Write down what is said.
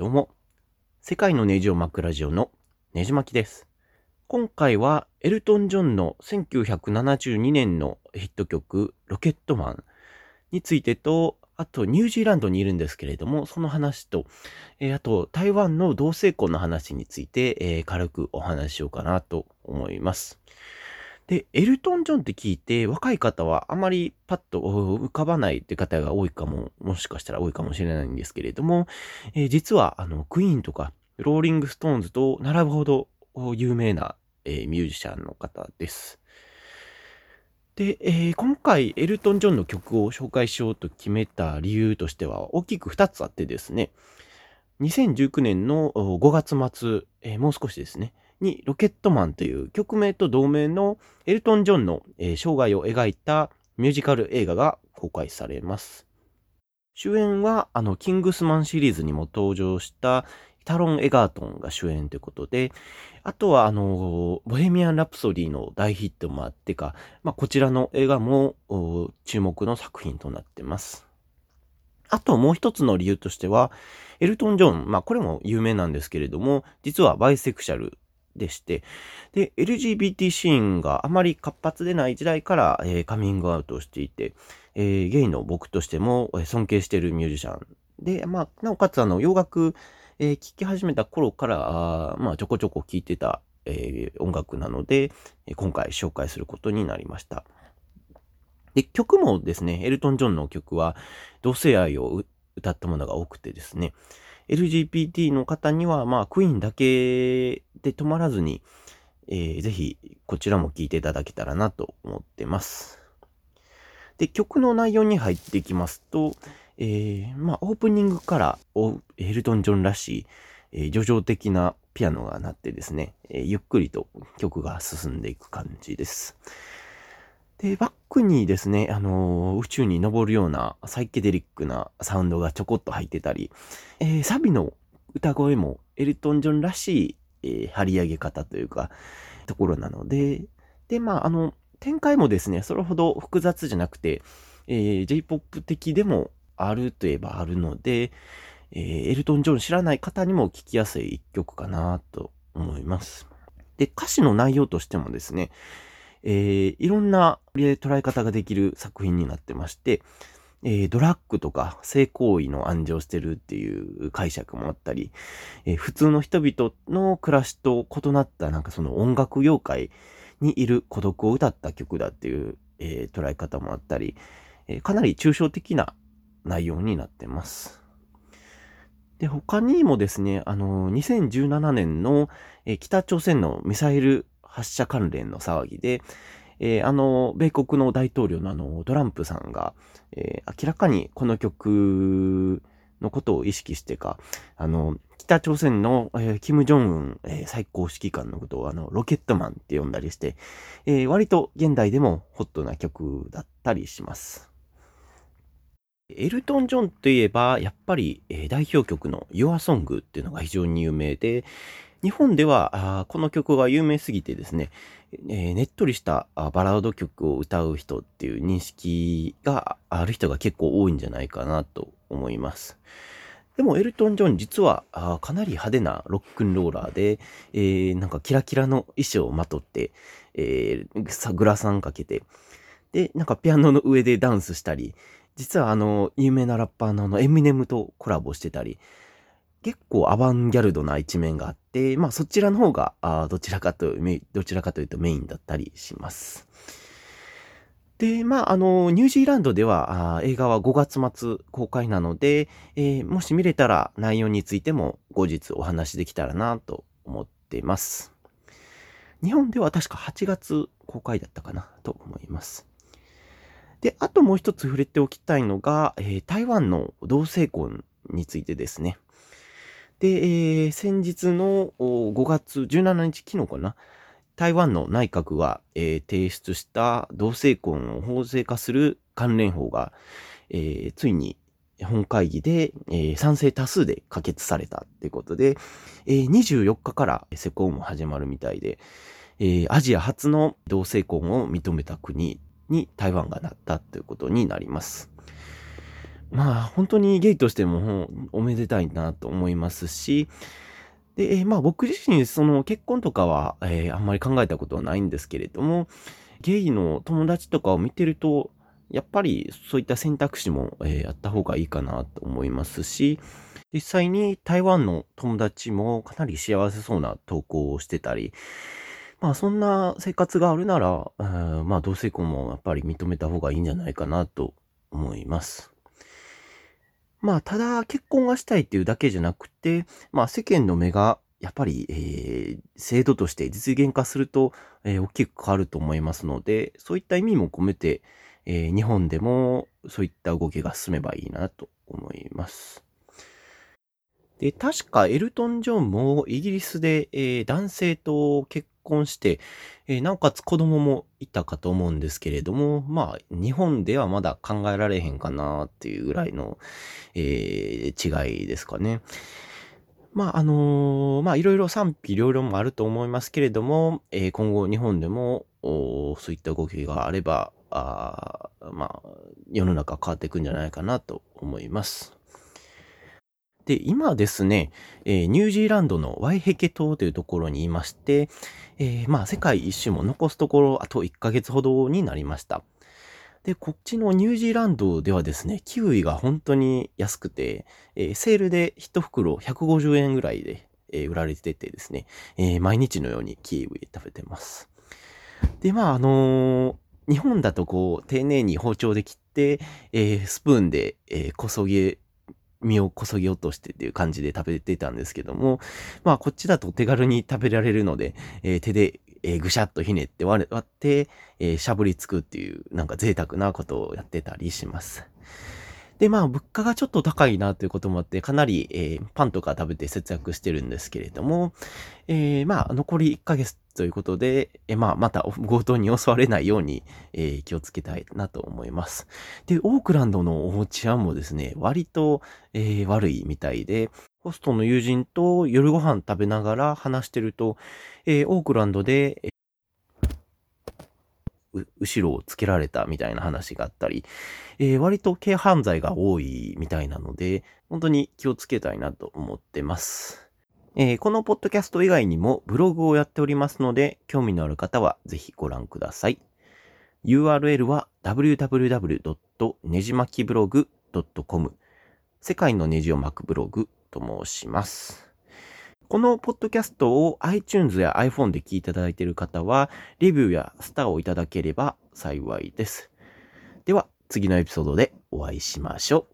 どうも、世界のネジを巻くラジオのネジ巻きです。今回はエルトン・ジョンの1972年のヒット曲ロケットマンについてと、あとニュージーランドにいるんですけれども、その話と、えー、あと台湾の同性婚の話について、えー、軽くお話ししようかなと思います。で、エルトン・ジョンって聞いて、若い方はあまりパッと浮かばないって方が多いかも、もしかしたら多いかもしれないんですけれども、えー、実は、あの、クイーンとか、ローリング・ストーンズと並ぶほど有名な、えー、ミュージシャンの方です。で、えー、今回、エルトン・ジョンの曲を紹介しようと決めた理由としては、大きく2つあってですね、2019年の5月末、え、もう少しですね、にロケットマンという曲名と同名のエルトン・ジョンの、え、生涯を描いたミュージカル映画が公開されます。主演はあのキングスマンシリーズにも登場したタロン・エガートンが主演ということで、あとはあの、ボヘミアン・ラプソディの大ヒットもあってか、まあ、こちらの映画も注目の作品となってます。あともう一つの理由としては、エルトン・ジョン、まあこれも有名なんですけれども、実はバイセクシャルでして、で、LGBT シーンがあまり活発でない時代から、えー、カミングアウトをしていて、えー、ゲイの僕としても尊敬しているミュージシャンで、まあ、なおかつあの、洋楽、えー、聴き始めた頃から、あまあ、ちょこちょこ聴いてた、えー、音楽なので、今回紹介することになりました。で、曲もですね、エルトン・ジョンの曲は同性愛を歌ったものが多くてですね、LGBT の方には、まあ、クイーンだけで止まらずに、えー、ぜひ、こちらも聴いていただけたらなと思ってます。で、曲の内容に入っていきますと、えー、まあ、オープニングからエルトン・ジョンらしい、えー、叙情的なピアノが鳴ってですね、えー、ゆっくりと曲が進んでいく感じです。で、バックにですね、あのー、宇宙に登るようなサイケデリックなサウンドがちょこっと入ってたり、えー、サビの歌声もエルトン・ジョンらしい、えー、張り上げ方というか、ところなので、で、まあ、あの、展開もですね、それほど複雑じゃなくて、えー、J-POP 的でもあるといえばあるので、えー、エルトン・ジョン知らない方にも聴きやすい一曲かなと思います。で、歌詞の内容としてもですね、えー、いろんな捉え方ができる作品になってまして、えー、ドラッグとか性行為の暗示をしてるっていう解釈もあったり、えー、普通の人々の暮らしと異なったなんかその音楽業界にいる孤独を歌った曲だっていう、えー、捉え方もあったり、えかなり抽象的な内容になってます。で、他にもですね、あの、2017年の、え北朝鮮のミサイル発射関連の騒ぎで、えー、あの、米国の大統領のあの、トランプさんが、えー、明らかにこの曲のことを意識してか、あの、北朝鮮の、えー、キム・ジョンウン、えー、最高指揮官のことをあの、ロケットマンって呼んだりして、えー、割と現代でもホットな曲だったりします。エルトン・ジョンといえば、やっぱり、え、代表曲の Your Song っていうのが非常に有名で、日本ではこの曲が有名すぎてですね、えー、ねっとりしたバラード曲を歌う人っていう認識がある人が結構多いんじゃないかなと思います。でもエルトン・ジョン実はかなり派手なロックンローラーで、えー、なんかキラキラの衣装をまとって、えー、グラサンかけて、で、なんかピアノの上でダンスしたり、実はあの、有名なラッパーのあのエミネムとコラボしてたり、結構アバンギャルドな一面があって、まあそちらの方が、あどちらかと、どちらかというとメインだったりします。で、まあ、あの、ニュージーランドでは、あ映画は5月末公開なので、えー、もし見れたら内容についても後日お話できたらなと思っています。日本では確か8月公開だったかなと思います。で、あともう一つ触れておきたいのが、えー、台湾の同性婚についてですね。で、えー、先日の5月17日昨日かな、台湾の内閣が、えー、提出した同性婚を法制化する関連法が、えー、ついに本会議で、えー、賛成多数で可決されたってことで、えー、24日から施行も始まるみたいで、えー、アジア初の同性婚を認めた国に台湾がなったということになります。まあ、本当にゲイとしてもおめでたいなと思いますし、で、まあ僕自身、その結婚とかは、えーあんまり考えたことはないんですけれども、ゲイの友達とかを見てると、やっぱりそういった選択肢も、えーあった方がいいかなと思いますし、実際に台湾の友達もかなり幸せそうな投稿をしてたり、まあそんな生活があるなら、まあ同性婚もやっぱり認めた方がいいんじゃないかなと思います。まあただ結婚がしたいっていうだけじゃなくて、まあ世間の目がやっぱり、えー制度として実現化すると、えー大きく変わると思いますので、そういった意味も込めて、えー日本でもそういった動きが進めばいいなと思います。で、確かエルトン・ジョンもイギリスで、えー男性と結婚して、えーなおかつ子供もいたかと思うんですけれども、まあ、日本ではまだ考えられへんかなっていうぐらいの、えー違いですかね。まあ、あのーまあ、いろいろ賛否両論もあると思いますけれども、えー今後日本でも、そういった動きがあれば、あまあ、世の中変わっていくんじゃないかなと思います。で、今ですね、えーニュージーランドのワイヘケ島というところにいまして、えーまあ、世界一周も残すところ、あと1ヶ月ほどになりました。で、こっちのニュージーランドではですね、キウイが本当に安くて、えーセールで1袋150円ぐらいで、え売られててですね、え毎日のようにキウイ食べてます。で、まあ、あの日本だとこう、丁寧に包丁で切って、えースプーンで、えーこそげ、身をこそぎ落としてっていう感じで食べてたんですけども、まあこっちだと手軽に食べられるので、えー手で、えーぐしゃっとひねって割って、えーしゃぶりつくっていうなんか贅沢なことをやってたりします。で、まあ物価がちょっと高いなということもあって、かなり、えーパンとか食べて節約してるんですけれども、えーまあ残り1ヶ月ということで、えーまあまた強盗に襲われないように、えー気をつけたいなと思います。で、オークランドのお治安もですね、割と、えー悪いみたいで、ホストの友人と夜ご飯食べながら話してると、えーオークランドで、後ろをつけられたみたいな話があったり、えー割と軽犯罪が多いみたいなので、本当に気をつけたいなと思ってます。えーこのポッドキャスト以外にもブログをやっておりますので、興味のある方はぜひご覧ください。URL は www. ねじまきブログ .com 世界のネジを巻くブログと申します。このポッドキャストを iTunes や iPhone で聞いていただいている方は、レビューやスターをいただければ幸いです。では、次のエピソードでお会いしましょう。